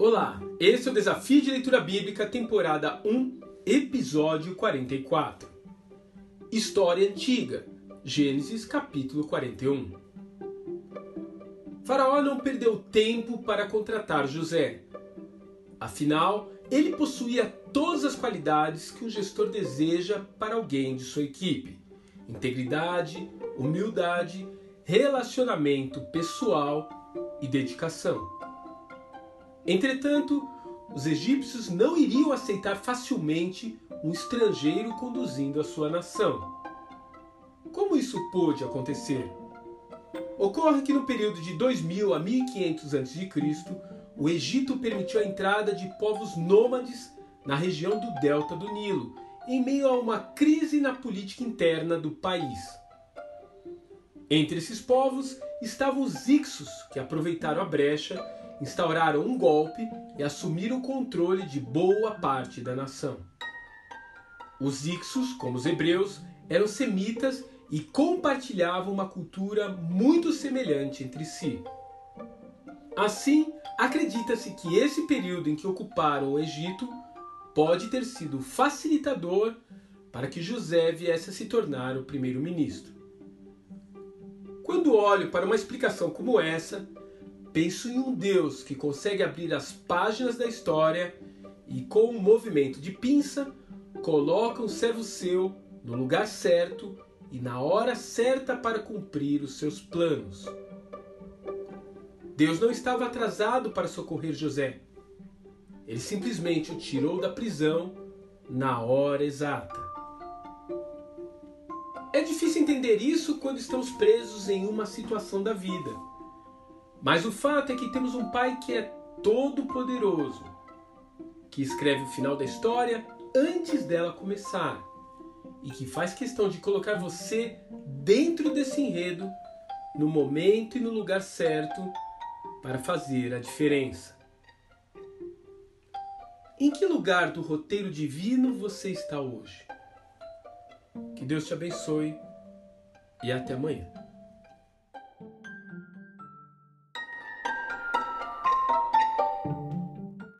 Olá, esse é o Desafio de Leitura Bíblica, temporada 1, episódio 44. História Antiga, Gênesis capítulo 41. Faraó não perdeu tempo para contratar José. Afinal, ele possuía todas as qualidades que um gestor deseja para alguém de sua equipe: integridade, humildade, relacionamento pessoal e dedicação. Entretanto, os egípcios não iriam aceitar facilmente um estrangeiro conduzindo a sua nação. Como isso pôde acontecer? Ocorre que no período de 2000 a 1500 a.C., o Egito permitiu a entrada de povos nômades na região do delta do Nilo, em meio a uma crise na política interna do país. Entre esses povos estavam os Ixos, que aproveitaram a brecha, instauraram um golpe e assumiram o controle de boa parte da nação. Os Ixos, como os hebreus, eram semitas e compartilhavam uma cultura muito semelhante entre si. Assim, acredita-se que esse período em que ocuparam o Egito pode ter sido facilitador para que José viesse a se tornar o primeiro-ministro. Quando olho para uma explicação como essa, penso em um Deus que consegue abrir as páginas da história e, com um movimento de pinça, coloca um servo seu no lugar certo e na hora certa para cumprir os seus planos. Deus não estava atrasado para socorrer José. Ele simplesmente o tirou da prisão na hora exata. É difícil entender isso quando estamos presos em uma situação da vida. Mas o fato é que temos um Pai que é todo-poderoso, que escreve o final da história antes dela começar e que faz questão de colocar você dentro desse enredo no momento e no lugar certo para fazer a diferença. Em que lugar do roteiro divino você está hoje? Que Deus te abençoe e até amanhã.